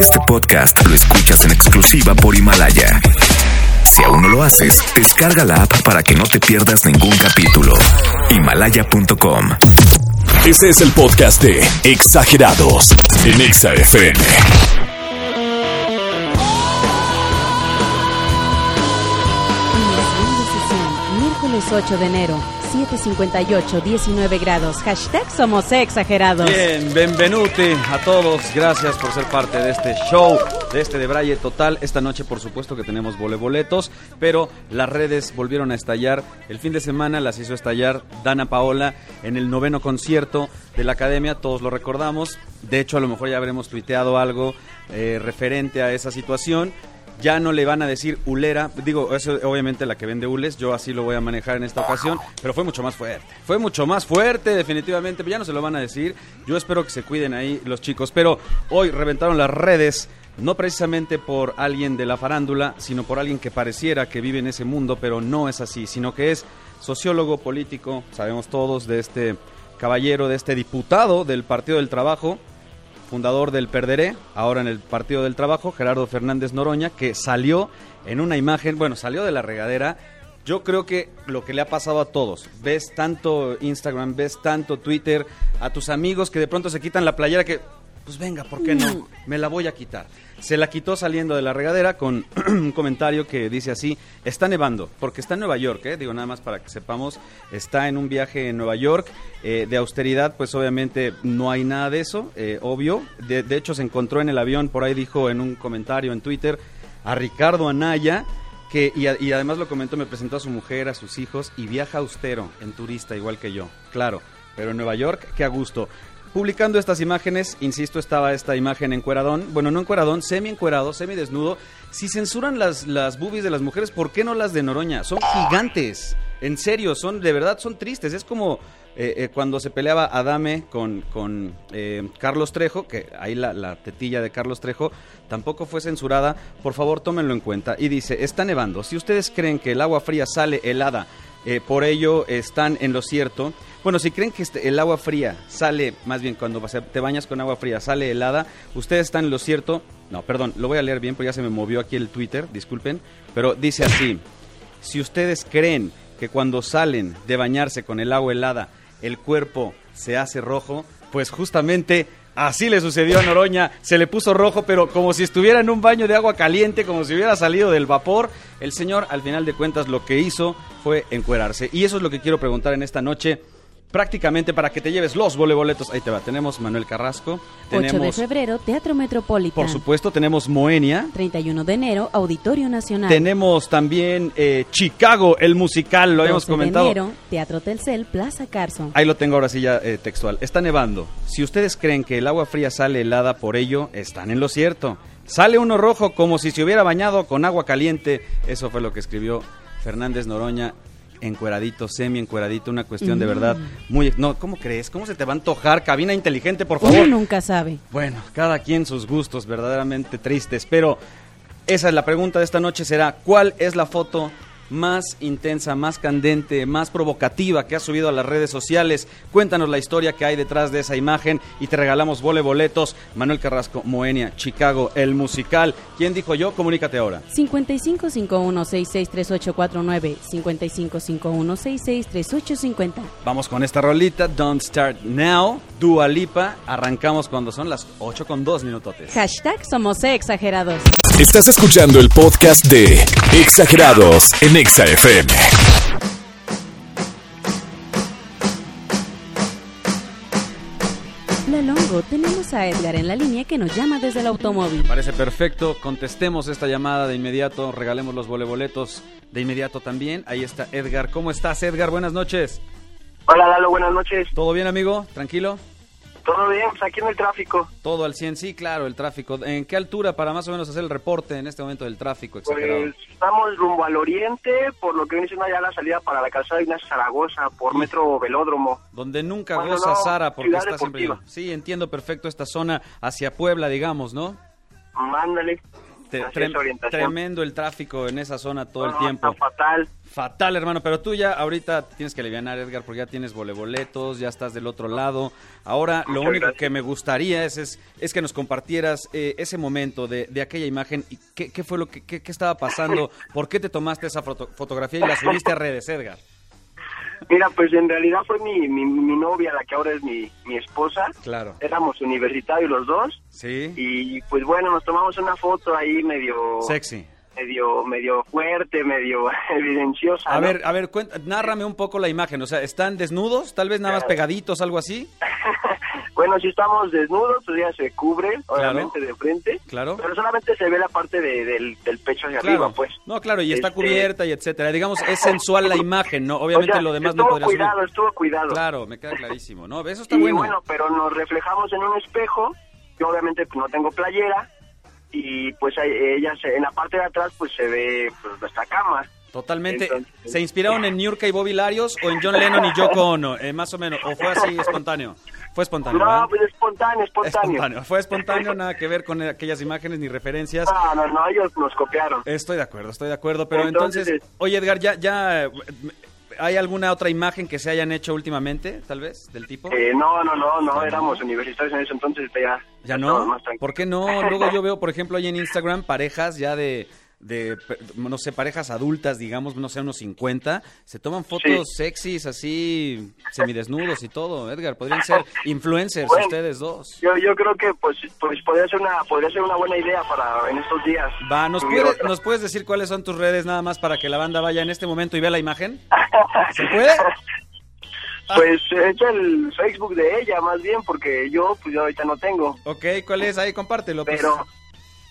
Este podcast lo escuchas en exclusiva por Himalaya. Si aún no lo haces, descarga la app para que no te pierdas ningún capítulo. Himalaya.com. Este es el podcast de Exagerados en Exa FM. Miércoles 8 de enero, 7:58, 19 grados. Hashtag somos exagerados. Bien, benvenute a todos. Gracias por ser parte de este show, de este de Braille Total. Esta noche, por supuesto, que tenemos voleboletos, pero las redes volvieron a estallar. El fin de semana las hizo estallar Dana Paola en el noveno concierto de la academia. Todos lo recordamos. De hecho, a lo mejor ya habremos tuiteado algo eh, referente a esa situación. Ya no le van a decir ulera, digo, eso obviamente la que vende hules, yo así lo voy a manejar en esta ocasión, pero fue mucho más fuerte. Fue mucho más fuerte, definitivamente, ya no se lo van a decir. Yo espero que se cuiden ahí los chicos, pero hoy reventaron las redes, no precisamente por alguien de la farándula, sino por alguien que pareciera que vive en ese mundo, pero no es así, sino que es sociólogo político, sabemos todos de este caballero, de este diputado del Partido del Trabajo, fundador del Perderé, ahora en el Partido del Trabajo, Gerardo Fernández Noroña, que salió en una imagen, bueno, salió de la regadera. Yo creo que lo que le ha pasado a todos, ves tanto Instagram, ves tanto Twitter, a tus amigos que de pronto se quitan la playera que, pues venga, ¿por qué no? Me la voy a quitar. Se la quitó saliendo de la regadera con un comentario que dice así, está nevando, porque está en Nueva York, ¿eh? digo nada más para que sepamos, está en un viaje en Nueva York, eh, de austeridad, pues obviamente no hay nada de eso, eh, obvio, de, de hecho se encontró en el avión, por ahí dijo en un comentario en Twitter, a Ricardo Anaya, que, y, además lo comentó, me presentó a su mujer, a sus hijos, y viaja austero, en turista, igual que yo, claro, pero en Nueva York, qué a gusto. Publicando estas imágenes, insisto, estaba esta imagen encueradón, bueno, no encueradón, semi encuerado, semi desnudo. Si censuran las, las boobies de las mujeres, ¿por qué no las de Noroña? Son gigantes, en serio, son de verdad son tristes. Es como eh, eh, cuando se peleaba Adame con, con eh, Carlos Trejo, que ahí la, la tetilla de Carlos Trejo tampoco fue censurada. Por favor, tómenlo en cuenta. Y dice, está nevando. Si ustedes creen que el agua fría sale helada, eh, por ello están en lo cierto. Bueno, si creen que este- el agua fría sale, más bien cuando te bañas con agua fría sale helada, ustedes están en lo cierto. No, perdón, lo voy a leer bien porque ya se me movió aquí el Twitter, disculpen. Pero dice así, si ustedes creen que cuando salen de bañarse con el agua helada el cuerpo se hace rojo, pues justamente así le sucedió a Noroña, se le puso rojo, pero como si estuviera en un baño de agua caliente, como si hubiera salido del vapor, el señor al final de cuentas lo que hizo fue encuerarse. Y eso es lo que quiero preguntar en esta noche. Prácticamente para que te lleves los voleboletos. Ahí te va. Tenemos Manuel Carrasco. 8 de Tenemos, febrero, Teatro Metropolitan. por supuesto, tenemos Moenia. 31 de enero, Auditorio Nacional. Tenemos también eh, Chicago, el musical, lo habíamos 12 comentado. de enero, Teatro Telcel, Plaza Carson. Ahí lo tengo ahora sí ya eh, textual. Está nevando. Si ustedes creen que el agua fría sale helada por ello, están en lo cierto. Sale uno rojo como si se hubiera bañado con agua caliente. Eso fue lo que escribió Fernández Noroña. Encueradito, semi encueradito, una cuestión de verdad muy... No, ¿cómo crees? ¿Cómo se te va a antojar? Cabina inteligente, por favor. Uno nunca sabe. Bueno, cada quien sus gustos, verdaderamente tristes, pero esa es la pregunta de esta noche será, ¿cuál es la foto más intensa, más candente, más provocativa que has subido a las redes sociales? Cuéntanos la historia que hay detrás de esa imagen y te regalamos vole boletos. Manuel Carrasco, Moenia, Chicago, el musical. ¿Quién dijo yo? Comunícate ahora. 5551663849, 5551663850. Vamos con esta rolita, Don't Start Now, Dua Lipa. Arrancamos cuando son las 8 con 2 minutotes. Hashtag somos exagerados. Estás escuchando el podcast de Exagerados en Exa FM. La Longo, tenemos a Edgar en la línea que nos llama desde el automóvil. Parece perfecto. Contestemos esta llamada de inmediato. Regalemos los voleboletos de inmediato también. Ahí está Edgar. ¿Cómo estás, Edgar? Buenas noches. Hola Lalo, buenas noches. ¿Todo bien, amigo? ¿Tranquilo? ¿Todo bien? Pues aquí en el tráfico. Todo al 100. Sí, claro, el tráfico. ¿En qué altura para más o menos hacer el reporte en este momento del tráfico exagerado? Pues estamos rumbo al oriente, por lo que viene siendo ya la salida para la calzada de Ignacio Zaragoza, por Metro Velódromo. Donde nunca goza no, Sara porque está siempre... Deportiva. Sí, entiendo perfecto esta zona hacia Puebla, digamos, ¿no? Mándale. Te- trem- tremendo el tráfico en esa zona todo el tiempo. está fatal. Fatal, hermano, pero tú ya ahorita tienes que aliviar, Edgar, porque ya tienes voleboletos, ya estás del otro lado. Ahora, lo único gracias. que me gustaría es, es, es que nos compartieras eh, ese momento de, de aquella imagen y qué, qué fue lo que qué, qué estaba pasando, por qué te tomaste esa foto- fotografía y la subiste a redes, Edgar. Mira, pues en realidad fue mi, mi, mi novia, la que ahora es mi, mi esposa. Claro. Éramos universitarios los dos. Sí. Y pues bueno, nos tomamos una foto ahí medio... Sexy. medio medio fuerte, medio evidenciosa. A ¿no? ver, a ver, cuenta, nárrame un poco la imagen. O sea, ¿están desnudos? Tal vez nada más pegaditos, algo así. bueno, si estamos desnudos, pues ya se cubre, obviamente, de frente. Claro. Pero solamente se ve la parte de- del, del pecho hacia Claro. arriba, pues. No, claro, y está Este, cubierta y etcétera. Digamos, es sensual la imagen, ¿no? Obviamente o sea, lo demás no podría subir. cuidado, estuvo cuidado. Claro, me queda clarísimo. No, eso está y bueno. bueno. pero nos reflejamos en un espejo. Yo obviamente pues, no tengo playera. Y pues ella, se- en la parte de atrás, pues se ve pues, nuestra cama. Totalmente. Entonces- ¿Se inspiraron en Niurka y Bobby Larios o en John Lennon y Yoko Ono? Eh, más o menos. ¿O fue así espontáneo? Fue espontáneo, No, ¿verdad? pues espontáneo, espontáneo. Espontáneo. Fue espontáneo, nada que ver con aquellas imágenes ni referencias. No, no, no, ellos nos copiaron. Estoy de acuerdo, estoy de acuerdo. Pero entonces, Entonces, oye Edgar, ya, ya, ¿hay alguna otra imagen que se hayan hecho últimamente, tal vez, del tipo? Eh, no, no, no, no, éramos universitarios en ese entonces, ya. ¿Ya no? ¿Por qué no? Luego yo veo, por ejemplo, ahí en Instagram parejas ya de, de, no sé, parejas adultas, digamos, no sé, unos 50, se toman fotos sexys así, semidesnudos y todo. Edgar, podrían ser influencers Bueno. ustedes dos. Yo, yo creo que pues, pues podría ser una podría ser una buena idea para en estos días. Va, ¿nos otra. ¿nos puedes decir cuáles son tus redes nada más para que la banda vaya en este momento y vea la imagen? ¿Se puede? Pues es el Facebook de ella más bien porque yo pues yo ahorita no tengo. Ok, ¿cuál es? Ahí compártelo. pues. Pero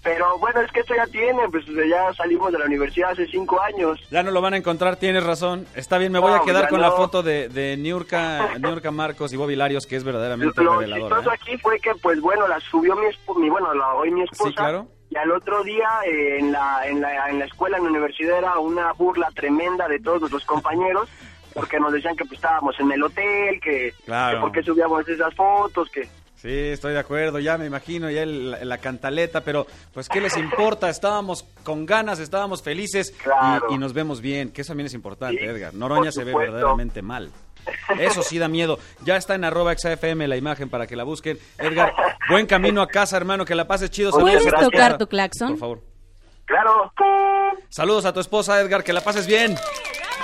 pero bueno, es que esto ya tiene, pues ya salimos de la universidad hace cinco años. Ya no lo van a encontrar, tienes razón. Está bien, me voy No, a quedar ya con la foto de, de Niurka, Niurka Marcos y Bobby Larios, que es verdaderamente Lo reveladora. chistoso ¿eh? aquí fue que pues bueno, la subió mi mi, bueno, la hoy mi esposa. Sí, claro. Y al otro día eh, en, la, en, la, en la escuela, en la universidad, era una burla tremenda de todos los compañeros, porque nos decían que pues, estábamos en el hotel, que, Claro. que por qué subíamos esas fotos, que... Sí, estoy de acuerdo, ya me imagino ya el- la, la cantaleta, pero pues qué les importa, estábamos con ganas, estábamos felices y- Claro. y, nos vemos bien, que eso también es importante, Sí, Edgar. Noroña se ve verdaderamente mal. Eso sí da miedo. Ya está en arroba XFM la imagen para que la busquen. Edgar, buen camino a casa, hermano, que la pases chido. ¿Puedes Saludos a tu tocar tu claxon? Por favor. Claro, Saludos a tu esposa, Edgar, que la pases bien.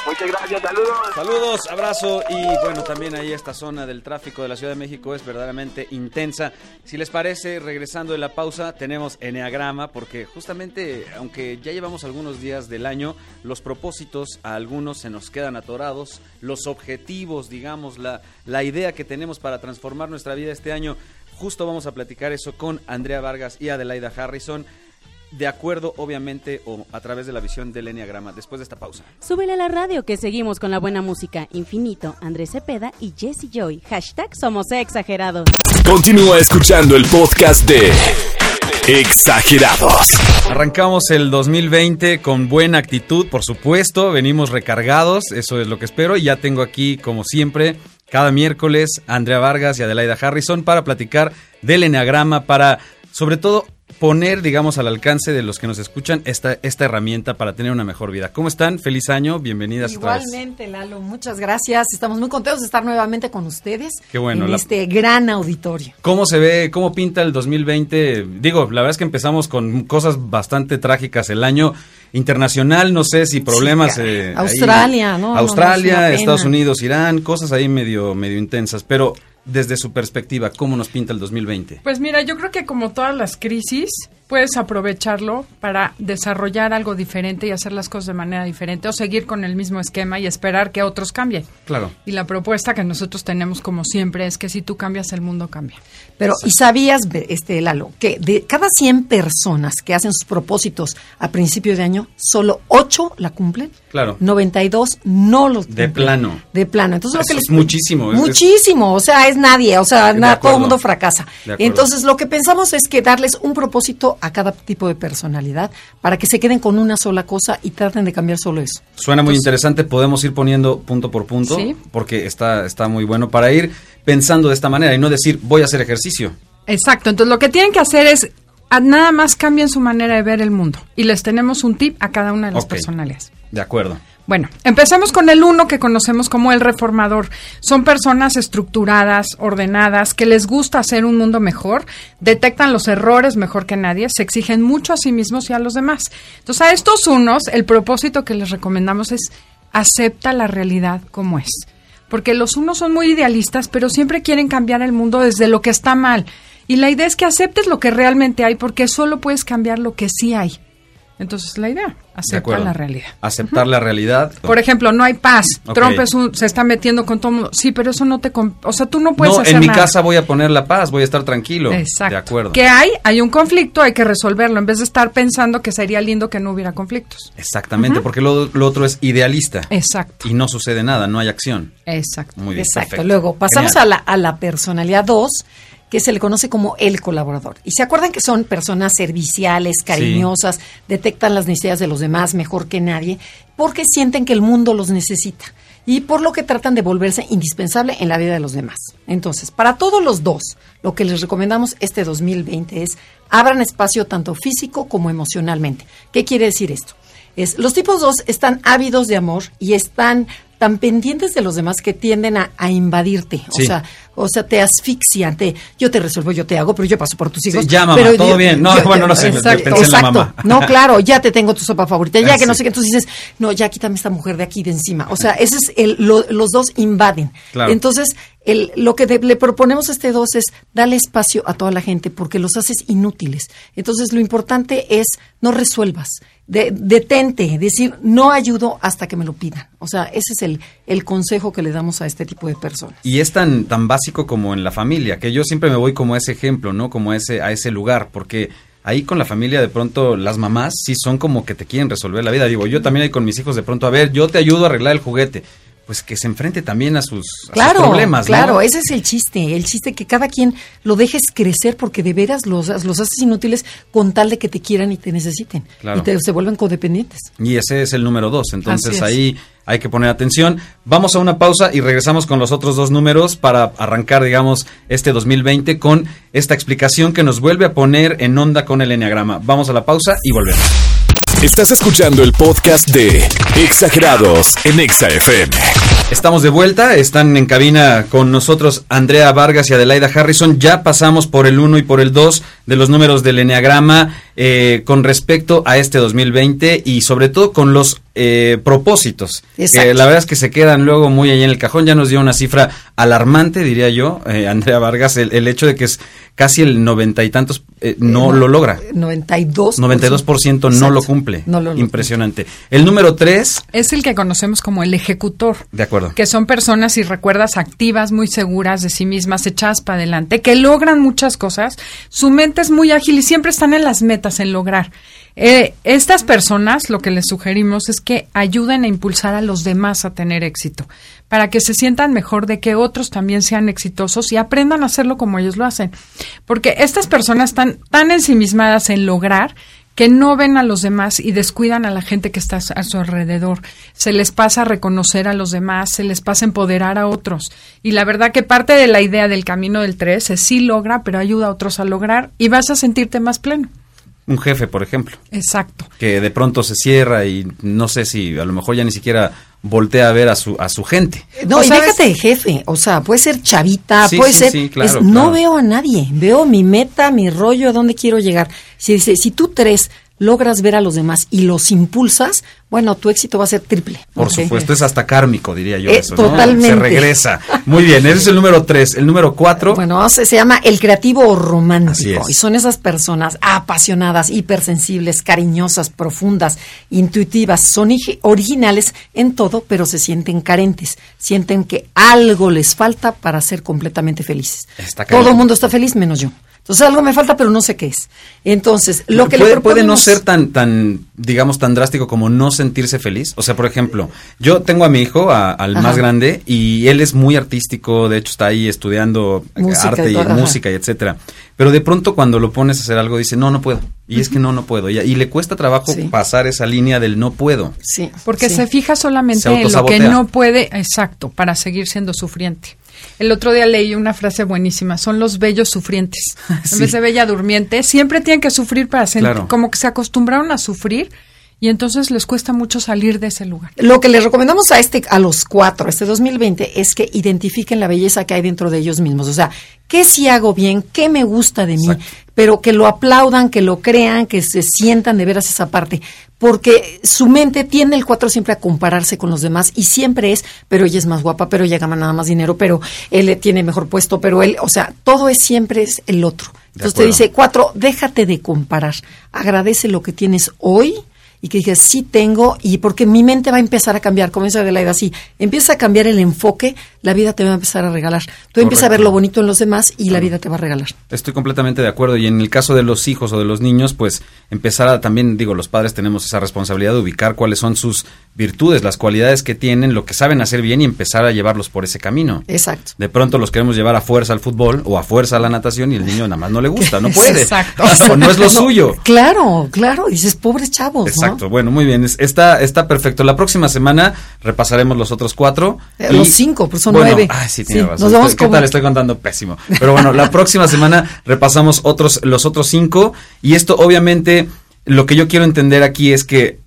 Muchas gracias, saludos. Saludos, abrazo y bueno, también ahí esta zona del tráfico de la Ciudad de México es verdaderamente intensa. Si les parece, regresando de la pausa, tenemos Enneagrama porque justamente, aunque ya llevamos algunos días del año, los propósitos a algunos se nos quedan atorados, los objetivos, digamos, la, la idea que tenemos para transformar nuestra vida este año, justo vamos a platicar eso con Andrea Vargas y Adelaida Harrison. De acuerdo, obviamente, o a través de la visión del Enneagrama, después de esta pausa. Súbele a la radio que seguimos con la buena música. Infinito, Andrés Cepeda y Jesse Joy. Hashtag somos exagerados. Continúa escuchando el podcast de Exagerados. Arrancamos el 2020 con buena actitud, por supuesto, venimos recargados, eso es lo que espero, y ya tengo aquí, como siempre, cada miércoles, Andrea Vargas y Adelaida Harrison para platicar del Enneagrama, para, sobre todo, poner, digamos, al alcance de los que nos escuchan esta, esta herramienta para tener una mejor vida. ¿Cómo están? Feliz año, bienvenidas otra vez. Igualmente, Lalo, muchas gracias. Estamos muy contentos de estar nuevamente con ustedes Qué bueno, en la- este gran auditorio. ¿Cómo se ve, cómo pinta el 2020? Digo, la verdad es que empezamos con cosas bastante trágicas el año internacional, no sé si problemas... Sí, eh, ahí- Australia, ¿no? No, no, es Australia. Estados Unidos, Irán, cosas ahí medio, medio intensas, pero desde su perspectiva, ¿cómo nos pinta el 2020? Pues mira, yo creo que como todas las crisis, puedes aprovecharlo para desarrollar algo diferente y hacer las cosas de manera diferente o seguir con el mismo esquema y esperar que otros cambien. Claro. Y la propuesta que nosotros tenemos como siempre es que si tú cambias, el mundo cambia. Pero, ¿y sabías, este Lalo, que de cada 100 personas que hacen sus propósitos a principio de año, solo 8 la cumplen? Claro. 92 no los De cumplen. plano. De plano. Entonces, lo que es les- muchísimo, es- Muchísimo. O sea, es nadie. O sea, De nada, todo el mundo fracasa. De acuerdo. Entonces, lo que pensamos es que darles un propósito a cada tipo de personalidad para que se queden con una sola cosa y traten de cambiar solo eso. Suena muy interesante, podemos ir poniendo punto por punto, Sí. porque está, está muy bueno para ir pensando de esta manera y no decir voy a hacer ejercicio. Exacto, entonces lo que tienen que hacer es nada más cambian su manera de ver el mundo. Y les tenemos un tip a cada una de las Ok. personalidades. De acuerdo. Bueno, empecemos con el uno que conocemos como el reformador. Son personas estructuradas, ordenadas, que les gusta hacer un mundo mejor, detectan los errores mejor que nadie, se exigen mucho a sí mismos y a los demás. Entonces, a estos unos, el propósito que les recomendamos es acepta la realidad como es. Porque los unos son muy idealistas, pero siempre quieren cambiar el mundo desde lo que está mal. Y la idea es que aceptes lo que realmente hay, porque solo puedes cambiar lo que sí hay. Entonces, la idea, De acepta acuerdo. la realidad. Aceptar la realidad. Por ejemplo, no hay paz. Trump es un- se está metiendo con todo mundo. Sí, pero eso no te... O sea, tú no puedes no, hacer en mi nada. casa voy a poner la paz, voy a estar tranquilo. Exacto. De acuerdo. ¿Qué hay? Hay un conflicto, hay que resolverlo, en vez de estar pensando que sería lindo que no hubiera conflictos. Exactamente, porque lo, lo otro es idealista. Exacto. Y no sucede nada, no hay acción. Exacto. Muy bien. Exacto. perfecto. Luego pasamos Genial. a la, a la personalidad 2, que se le conoce como el colaborador. Y se acuerdan que son personas serviciales, cariñosas, detectan las necesidades de los demás mejor que nadie, porque sienten que el mundo los necesita. Y por lo que tratan de volverse indispensable en la vida de los demás. Entonces, para todos los dos, lo que les recomendamos este 2020 es abran espacio tanto físico como emocionalmente. ¿Qué quiere decir esto? Es, los tipos 2 están ávidos de amor y están tan pendientes de los demás que tienden a, a invadirte. Sí. O sea, o sea, te asfixian, te, yo te resuelvo, yo te hago, pero yo paso por tus hijos. ya, mamá, pero todo yo- bien. No, yo- bueno, no sé, exacto, pensé en la exacto. mamá. No, claro, ya te tengo tu sopa favorita, ya Ah, que no sí. sé qué, entonces dices, no, ya quítame esta mujer de aquí de encima. O sea, ese es el, lo- los dos invaden. Claro. Entonces, el, lo que le proponemos a este dos es darle espacio a toda la gente porque los haces inútiles. Entonces, lo importante es no resuelvas, de- detente, decir no ayudo hasta que me lo pidan. O sea, ese es el, el consejo que le damos a este tipo de personas. Y es tan, tan básico como en la familia, que yo siempre me voy como a ese ejemplo, ¿no? Como ese, a ese lugar, porque ahí con la familia de pronto las mamás sí son como que te quieren resolver la vida. Digo, yo también ahí con mis hijos de pronto, a ver, yo te ayudo a arreglar el juguete. Pues que se enfrente también a sus, a sus Claro, problemas, ¿no? claro, ese es el chiste, el chiste que cada quien lo dejes crecer porque de veras los, los haces inútiles con tal de que te quieran y te necesiten Claro. y te, se vuelven codependientes. Y ese es el número dos. Entonces ahí hay que poner atención. Vamos a una pausa y regresamos con los otros dos números para arrancar, digamos, este 2020 con esta explicación que nos vuelve a poner en onda con el enneagrama. Vamos a la pausa y volvemos. Estás escuchando el podcast de Exagerados en Exa FM. Estamos de vuelta, están en cabina con nosotros Andrea Vargas y Adelaida Harrison. Ya pasamos por el 1 y por el 2 de los números del Enneagrama eh, con respecto a este 2020 y sobre todo con los eh, propósitos. Exacto. Que la verdad es que se quedan luego muy ahí en el cajón. Ya nos dio una cifra alarmante, diría yo, eh, Andrea Vargas, el, el hecho de que es casi el noventa y tantos eh, no lo logra. 92%. 92% no Exacto. lo cumple. No lo- lo Impresionante. El número 3, Es el que conocemos como el ejecutor. de acuerdo. que son personas, si recuerdas, activas, muy seguras de sí mismas, echadas para adelante, que logran muchas cosas. Su mente es muy ágil y siempre están en las metas, en lograr. Eh, estas personas, lo que les sugerimos es que ayuden a impulsar a los demás a tener éxito, para que se sientan mejor de que otros también sean exitosos y aprendan a hacerlo como ellos lo hacen. Porque estas personas están tan ensimismadas en lograr que no ven a los demás y descuidan a la gente que está a su alrededor. Se les pasa a reconocer a los demás, se les pasa a empoderar a otros. Y la verdad que parte de la idea del camino del 3 es sí logra, pero ayuda a otros a lograr y vas a sentirte más pleno. Un jefe, por ejemplo. Exacto. que de pronto se cierra y no sé si a lo mejor ya ni siquiera voltea a ver a su a su gente. No, ¿O y sabes? déjate de jefe, o sea, puede ser chavita, Sí, puede sí, ser... sí, claro, es- No claro. veo a nadie, veo mi meta, mi rollo, a dónde quiero llegar. Si, dice, si tú tres logras ver a los demás y los impulsas, bueno, tu éxito va a ser triple. Por supuesto, es hasta kármico, diría yo Eh, eso, ¿no? totalmente. Se regresa. Muy bien, ese es el número tres. El número cuatro, Bueno, se, se llama el creativo romántico y son esas personas apasionadas, hipersensibles, cariñosas, profundas, intuitivas, son igi- originales en todo, pero se sienten carentes, sienten que algo les falta para ser completamente felices. Está todo el mundo está feliz menos yo. Entonces algo me falta, pero no sé qué es. Entonces, lo que puede, le puede no proponemos- ser tan, tan, digamos, tan drástico como no sentirse feliz. O sea, por ejemplo, yo tengo a mi hijo, a- al Ajá. más grande, y él es muy artístico, de hecho está ahí estudiando Música arte y todo, música y etcétera. Pero de pronto cuando lo pones a hacer algo dice, no, no puedo. Y es que no, no puedo. Y, y le cuesta trabajo Sí. pasar esa línea del no puedo. Sí, Porque sí. se fija solamente Se en lo que no puede, exacto, para seguir siendo sufriente. El otro día leí una frase buenísima, son los bellos sufrientes. Sí. En vez de bella durmiente, siempre tienen que sufrir para sentir, Claro. como que se acostumbraron a sufrir y entonces les cuesta mucho salir de ese lugar. Lo que les recomendamos a este, a los cuatro, este 2020, es que identifiquen la belleza que hay dentro de ellos mismos. O sea, qué si hago bien, qué me gusta de mí, Exacto. pero que lo aplaudan, que lo crean, que se sientan de veras esa parte. Porque su mente tiende el cuatro siempre a compararse con los demás y siempre es, pero ella es más guapa, pero ella gana nada más dinero, pero él tiene mejor puesto, pero él, o sea, todo es siempre es el otro. Entonces te dice, cuatro, déjate de comparar, agradece lo que tienes hoy y que digas, sí tengo, y porque mi mente va a empezar a cambiar, como dice Adelaida, así, empieza a cambiar el enfoque, la vida te va a empezar a regalar. Tú empiezas a ver lo bonito en los demás y la vida te va a regalar. Estoy completamente de acuerdo y en el caso de los hijos o de los niños, pues empezar a también, digo, los padres tenemos esa responsabilidad de ubicar cuáles son sus virtudes, las cualidades que tienen, lo que saben hacer bien y empezar a llevarlos por ese camino. Exacto. De pronto los queremos llevar a fuerza al fútbol o a fuerza a la natación y el niño nada más no le gusta, no puede. Exacto. O no es lo suyo. Claro, claro, dices, pobres chavos. Exacto, bueno, muy bien, es- está, está perfecto. La próxima semana repasaremos los otros cuatro. Eh, los cinco, pues son Bueno, nueve. Ay, sí, tiene Sí, razón. nos vamos ¿Qué como- tal? Estoy contando pésimo. Pero bueno, la próxima semana repasamos otros, los otros cinco. Y esto, obviamente, lo que yo quiero entender aquí es que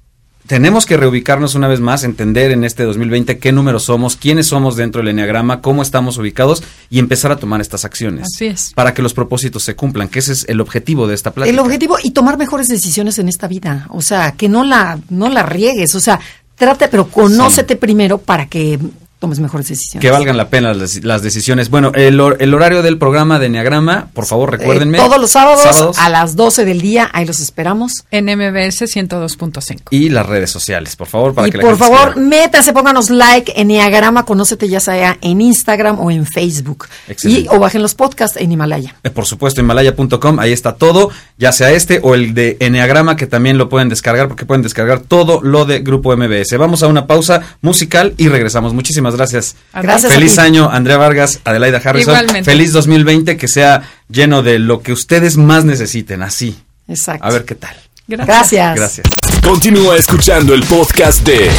tenemos que reubicarnos una vez más, entender en este 2020 qué números somos, quiénes somos dentro del enneagrama, cómo estamos ubicados y empezar a tomar estas acciones. Así es. Para que los propósitos se cumplan, que ese es el objetivo de esta plática. El objetivo y tomar mejores decisiones en esta vida, o sea, que no la no la riegues, o sea, trata, pero conócete primero para que tomes mejores decisiones. Que valgan la pena las, las decisiones. Bueno, el, hor- el horario del programa de Enneagrama, por favor, recuérdenme. Eh, todos los sábados, Sábados. a las 12 del día, ahí los esperamos. En MBS 102.5. Y las redes sociales, por favor, para y que la por gente favor, métase, pónganos like en Enneagrama, conócete ya sea en Instagram o en Facebook. Excelente. Y o bajen los podcasts en Himalaya. Eh, Por supuesto, himalaya.com, ahí está todo, ya sea este o el de Enneagrama, que también lo pueden descargar, porque pueden descargar todo lo de Grupo MBS. Vamos a una pausa musical y regresamos. Muchísimas gracias. Gracias a Feliz año, Andrea Vargas, Adelaida Harrison. Igualmente. Feliz 2020, que sea lleno de lo que ustedes más necesiten, así. Exacto. A ver qué tal. Gracias. Gracias. Continúa escuchando el podcast de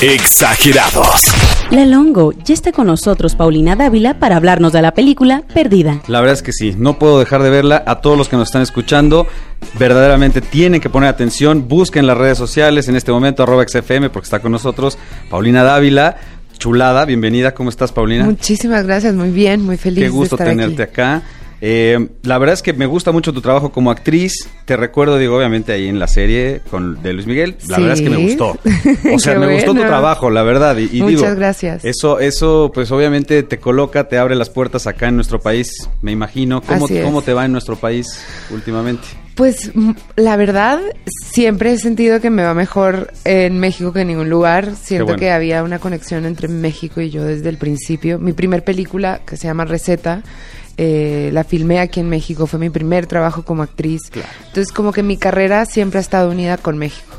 Exagerados. La Longo, ya está con nosotros Paulina Dávila para hablarnos de la película Perdida. La verdad es que sí, no puedo dejar de verla. A todos los que nos están escuchando, verdaderamente tienen que poner atención. Busquen las redes sociales en este momento, arroba XFM, porque está con nosotros Paulina Dávila. Chulada, bienvenida. ¿Cómo estás, Paulina? Muchísimas gracias, muy bien, muy feliz. Qué gusto de estar tenerte aquí. acá. Eh, la verdad es que me gusta mucho tu trabajo como actriz. Te recuerdo, digo, obviamente ahí en la serie con, de Luis Miguel. La Sí. verdad es que me gustó. O sea, me gustó tu trabajo, la verdad. Y, y Muchas digo, gracias. Eso, eso, pues obviamente te coloca, te abre las puertas acá en nuestro país. Me imagino. ¿Cómo, cómo te va en nuestro país últimamente? Pues la verdad, siempre he sentido que me va mejor en México que en ningún lugar. Siento bueno. que había una conexión entre México y yo desde el principio. Mi primer película, que se llama Receta, eh, la filmé aquí en México. Fue mi primer trabajo como actriz. Entonces, como que mi carrera siempre ha estado unida con México.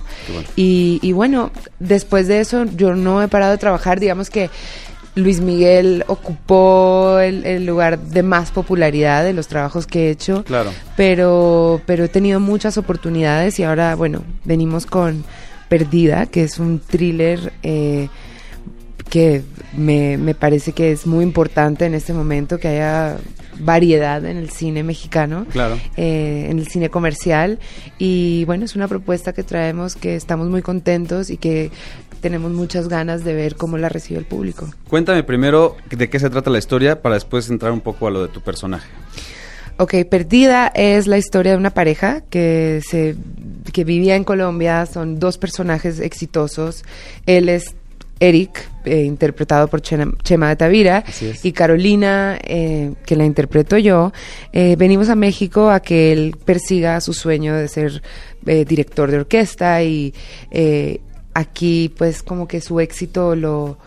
Y, y bueno, después de eso yo no he parado de trabajar. Digamos que Luis Miguel ocupó el, el lugar de más popularidad de los trabajos que he hecho. Claro. Pero, pero he tenido muchas oportunidades y ahora, bueno, venimos con Perdida, que es un thriller eh, que me, me parece que es muy importante en este momento que haya variedad en el cine mexicano, Claro. eh, en el cine comercial y bueno, es una propuesta que traemos que estamos muy contentos y que tenemos muchas ganas de ver cómo la recibe el público. Cuéntame primero de qué se trata la historia para después entrar un poco a lo de tu personaje. Ok, Perdida es la historia de una pareja que se que vivía en Colombia. Son dos personajes exitosos. Él es Eric, eh, interpretado por Chema de Tavira, y Carolina, eh, que la interpreto yo. Eh, venimos a México a que él persiga su sueño de ser director de orquesta y aquí pues como que su éxito lo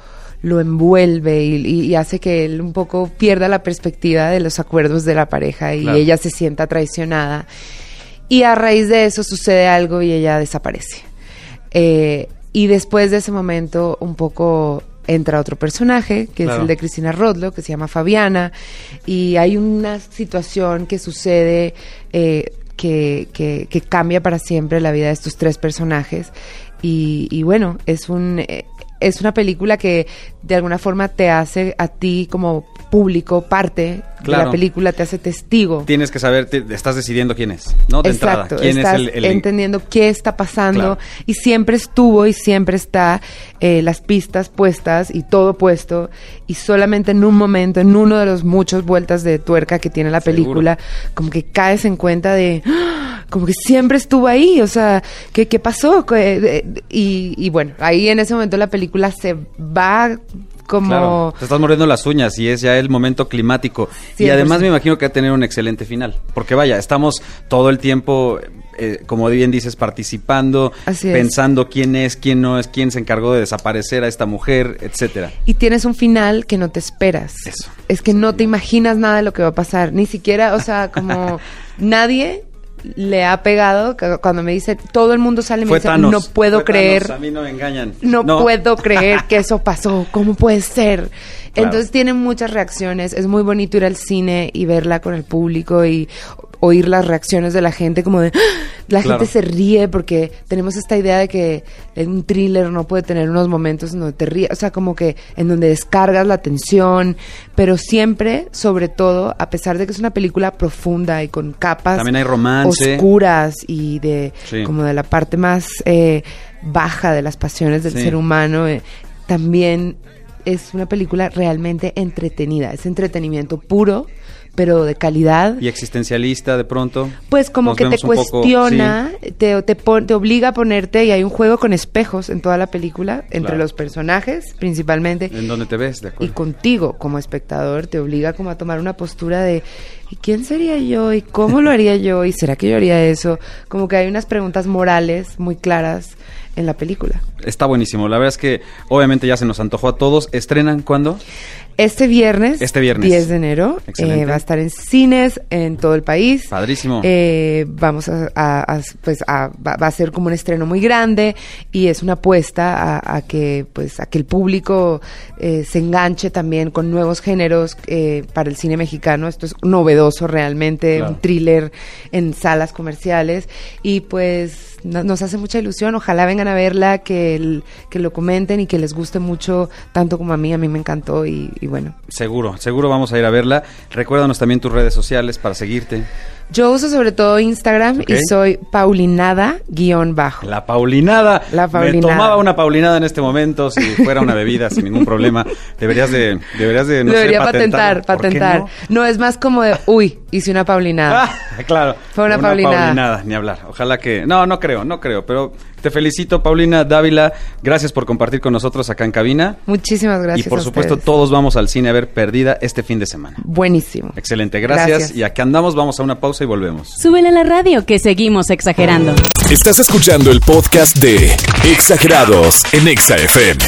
lo envuelve y, y- y hace que él un poco pierda la perspectiva de los acuerdos de la pareja y Claro. ella se sienta traicionada. Y a raíz de eso sucede algo y ella desaparece. Eh, y después de ese momento un poco entra otro personaje, que Claro. es el de Cristina Rodlo, que se llama Fabiana, y hay una situación que sucede eh, que, que- que cambia para siempre la vida de estos tres personajes. Y, y bueno, es un... eh, es una película que de alguna forma te hace a ti como público parte de Claro. la película, te hace testigo. Tienes que saber, te- estás decidiendo quién es, ¿no? De Exacto, entrada, quién estás es el, el- entendiendo qué está pasando Claro. y siempre estuvo y siempre está eh, las pistas puestas y todo puesto y solamente en un momento, en uno de los muchos vueltas de tuerca que tiene la Seguro. película, como que caes en cuenta de, ¡ah! como que siempre estuvo ahí, o sea, ¿qué, qué pasó? ¿Qué- de- Y, y bueno, ahí en ese momento la película se va como... Claro, te estás mordiendo las uñas y es ya el momento climático. Y 100%. además me imagino que va a tener un excelente final. Porque vaya, estamos todo el tiempo, eh, como bien dices, participando, pensando quién es, quién no es, quién se encargó de desaparecer a esta mujer, etcétera. y tienes un final que no te esperas. Eso. Es que no te imaginas nada de lo que va a pasar. Ni siquiera, o sea, como nadie le ha pegado cu- cuando me dice, todo el mundo sale y me dice, Thanos. no puedo creer. Thanos, a mí no me engañan. No, puedo creer que eso pasó. ¿Cómo puede ser? Claro. Entonces tiene muchas reacciones. Es muy bonito ir al cine y verla con el público y oír las reacciones de la gente como de ¡Ah! la Claro. gente se ríe porque tenemos esta idea de que un thriller no puede tener unos momentos en donde te ríes, o sea, como que en donde descargas la tensión, pero siempre, sobre todo, a pesar de que es una película profunda y con capas También hay romance. oscuras y de Sí. como de la parte más eh, baja de las pasiones del Sí. ser humano, eh, también es una película realmente entretenida, es entretenimiento puro, pero de calidad. Y existencialista de pronto. Pues como Nos que te un poco- cuestiona, te, te, pon- te obliga a ponerte, y hay un juego con espejos en toda la película, entre Claro. los personajes principalmente, sí, en donde te ves, de y acuerdo. contigo como espectador te obliga como a tomar una postura de ¿y quién sería yo? ¿y cómo lo haría yo? ¿y será que yo haría eso? Como que hay unas preguntas morales muy claras en la película. Está buenísimo. La verdad es que obviamente ya se nos antojó a todos. ¿Estrenan cuándo? Este viernes, Este viernes. 10 de enero, eh, va a estar en cines en todo el país. Padrísimo. Eh, vamos a, a- a- pues a- va, a ser como un estreno muy grande y es una apuesta a, que pues a que el público eh, se enganche también con nuevos géneros eh, para el cine mexicano. Esto es novedoso realmente, Claro. un thriller en salas comerciales y pues no- nos hace mucha ilusión. Ojalá vengan a verla, que, que lo comenten y que les guste mucho tanto como a mí. A mí me encantó y bueno. Seguro, seguro vamos a ir a verla. Recuérdanos también tus redes sociales para seguirte. Yo uso sobre todo Instagram y soy Paulinada guion bajo. La Paulinada. La Me Paulinada. tomaba una Paulinada en este momento si fuera una bebida sin ningún problema. Deberías de, deberías de, no Debería patentar, ¿Por qué patentar. no? No? es más como de, uy, hice una Paulinada. Ah, claro. Fue una Paulinada. ni hablar. Ojalá que. No, no creo, no creo. Pero te felicito, Paulina Dávila. Gracias por compartir con nosotros acá en cabina. Muchísimas gracias. y por a supuesto, ustedes. todos vamos al cine a ver Perdida este fin de semana. Buenísimo. Excelente, gracias. Gracias. Y aquí andamos, vamos a una pausa y volvemos. Súbele a la radio que seguimos exagerando. Estás escuchando el podcast de Exagerados en Exa FM.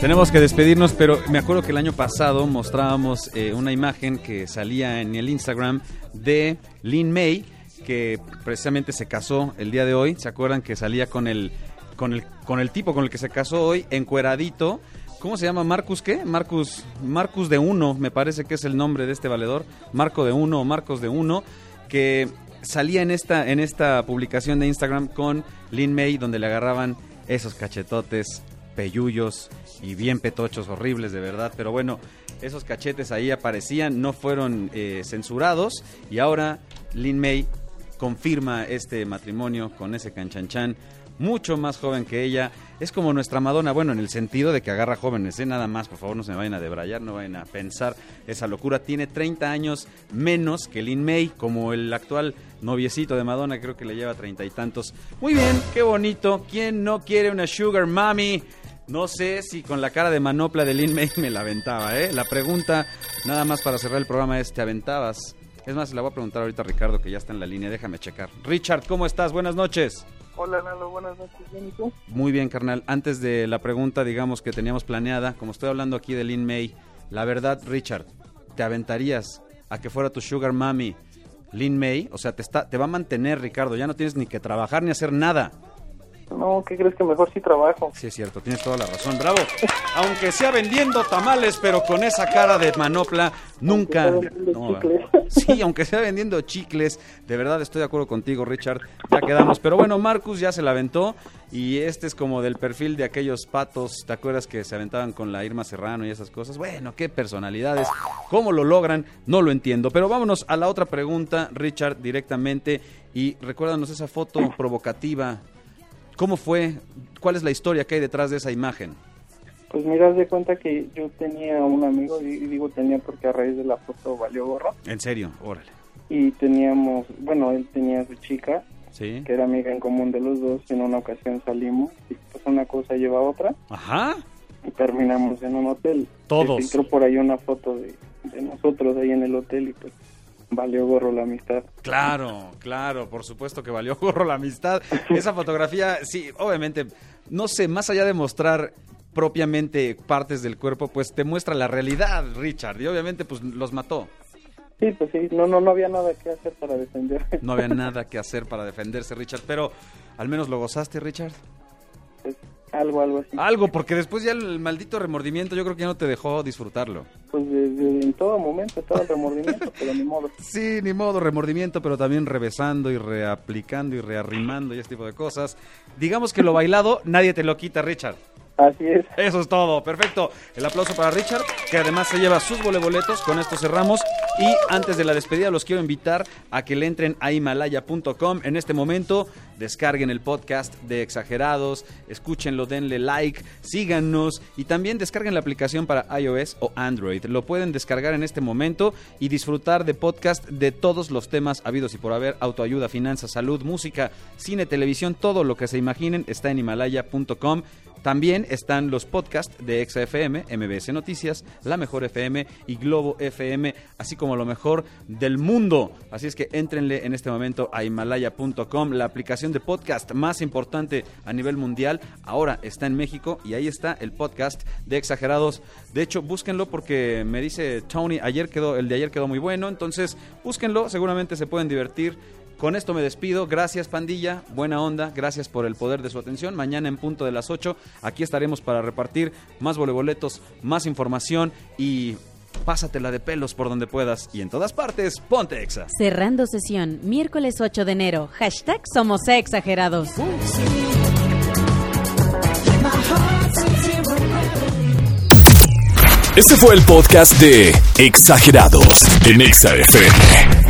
Tenemos que despedirnos, pero me acuerdo que el año pasado mostrábamos eh, una imagen que salía en el Instagram de Lin May, que precisamente se casó el día de hoy. ¿Se acuerdan que salía con el, con el, con el tipo con el que se casó hoy, encueradito? ¿Cómo se llama? ¿Marcus qué? Marcus, Marcus de Uno, me parece que es el nombre de este valedor. Marco de Uno o Marcos de Uno, que salía en esta, en esta publicación de Instagram con Lin May, donde le agarraban esos cachetotes peyullos y bien petochos, horribles de verdad. Pero bueno, esos cachetes ahí aparecían, no fueron eh, censurados y ahora Lin May confirma este matrimonio con ese canchanchan mucho más joven que ella. Es como nuestra Madonna, bueno, en el sentido de que agarra jóvenes, ¿eh? nada más, por favor, no se me vayan a debrayar, no vayan a pensar esa locura. Tiene 30 años menos que Lin May, como el actual noviecito de Madonna, creo que le lleva treinta y tantos. Muy bien, qué bonito. ¿Quién no quiere una Sugar Mami? No sé si con la cara de manopla de Lin May me la aventaba, ¿eh? La pregunta, nada más para cerrar el programa, es: ¿te aventabas? Es más, le voy a preguntar ahorita a Ricardo, que ya está en la línea, déjame checar. Richard, ¿cómo estás? Buenas noches. Hola, Lalo, buenas noches. ¿Bien y tú? Muy bien, carnal. Antes de la pregunta, digamos, que teníamos planeada, como estoy hablando aquí de Lin May, la verdad, Richard, ¿te aventarías a que fuera tu sugar mami Lin May? O sea, te, está, te va a mantener, Ricardo, ya no tienes ni que trabajar ni hacer nada. No, ¿qué crees que mejor sí trabajo? Sí, es cierto, tienes toda la razón. Bravo. Aunque sea vendiendo tamales, pero con esa cara de manopla, nunca. Aunque No, sí, aunque sea vendiendo chicles. De verdad estoy de acuerdo contigo, Richard. Ya quedamos. Pero bueno, Marcus ya se la aventó. Y este es como del perfil de aquellos patos. ¿Te acuerdas que se aventaban con la Irma Serrano y esas cosas? Bueno, qué personalidades. ¿Cómo lo logran? No lo entiendo. Pero vámonos a la otra pregunta, Richard, directamente. Y recuérdanos esa foto provocativa. ¿Cómo fue? ¿Cuál es la historia que hay detrás de esa imagen? Pues mira, de cuenta que yo tenía un amigo, y digo tenía porque a raíz de la foto valió gorro, En serio, órale. y teníamos, bueno, él tenía a su chica, Sí. que era amiga en común de los dos, en una ocasión salimos, y pues una cosa lleva a otra, Ajá. y terminamos en un hotel. Todos. Se filtró por ahí una foto de, de nosotros ahí en el hotel, y pues valió gorro la amistad. Claro, claro, por supuesto que valió gorro la amistad. Esa fotografía, sí, obviamente, no sé, más allá de mostrar propiamente partes del cuerpo, pues te muestra la realidad, Richard, y obviamente pues los mató. Sí, pues sí, no, no, no había nada que hacer para defender. No había nada que hacer para defenderse, Richard, pero al menos lo gozaste, Richard. Pues, algo, algo así. Algo, porque después ya el maldito remordimiento yo creo que ya no te dejó disfrutarlo. Pues desde en todo momento estaba el remordimiento, pero ni modo. Sí, ni modo, remordimiento, pero también revesando y reaplicando y rearrimando y este tipo de cosas. Digamos que lo bailado nadie te lo quita, Richard. Así es. Eso es todo, perfecto. El aplauso para Richard, que además se lleva sus voleboletos. Con esto cerramos. Y antes de la despedida, los quiero invitar a que le entren a himalaya.com. En este momento, descarguen el podcast de Exagerados, escúchenlo, denle like, síganos y también descarguen la aplicación para iOS o Android. Lo pueden descargar en este momento y disfrutar de podcast de todos los temas habidos y por haber: autoayuda, finanzas, salud, música, cine, televisión, todo lo que se imaginen está en himalaya.com. También están los podcasts de ExaFM, MBS Noticias, La Mejor FM y Globo FM, así como lo mejor del mundo. Así es que entrenle en este momento a himalaya.com, la aplicación de podcast más importante a nivel mundial. Ahora está en México y ahí está el podcast de Exagerados. De hecho, búsquenlo porque me dice Tony, ayer quedó, el de ayer quedó muy bueno, entonces búsquenlo, seguramente se pueden divertir. Con esto me despido. Gracias, pandilla. Buena onda. Gracias por el poder de su atención. Mañana en punto de las 8, aquí estaremos para repartir más voleboletos, más información y pásatela de pelos por donde puedas. Y en todas partes, ponte exa. Cerrando sesión, miércoles 8 de enero. Hashtag Somos Exagerados. Este fue el podcast de Exagerados en Exa FM.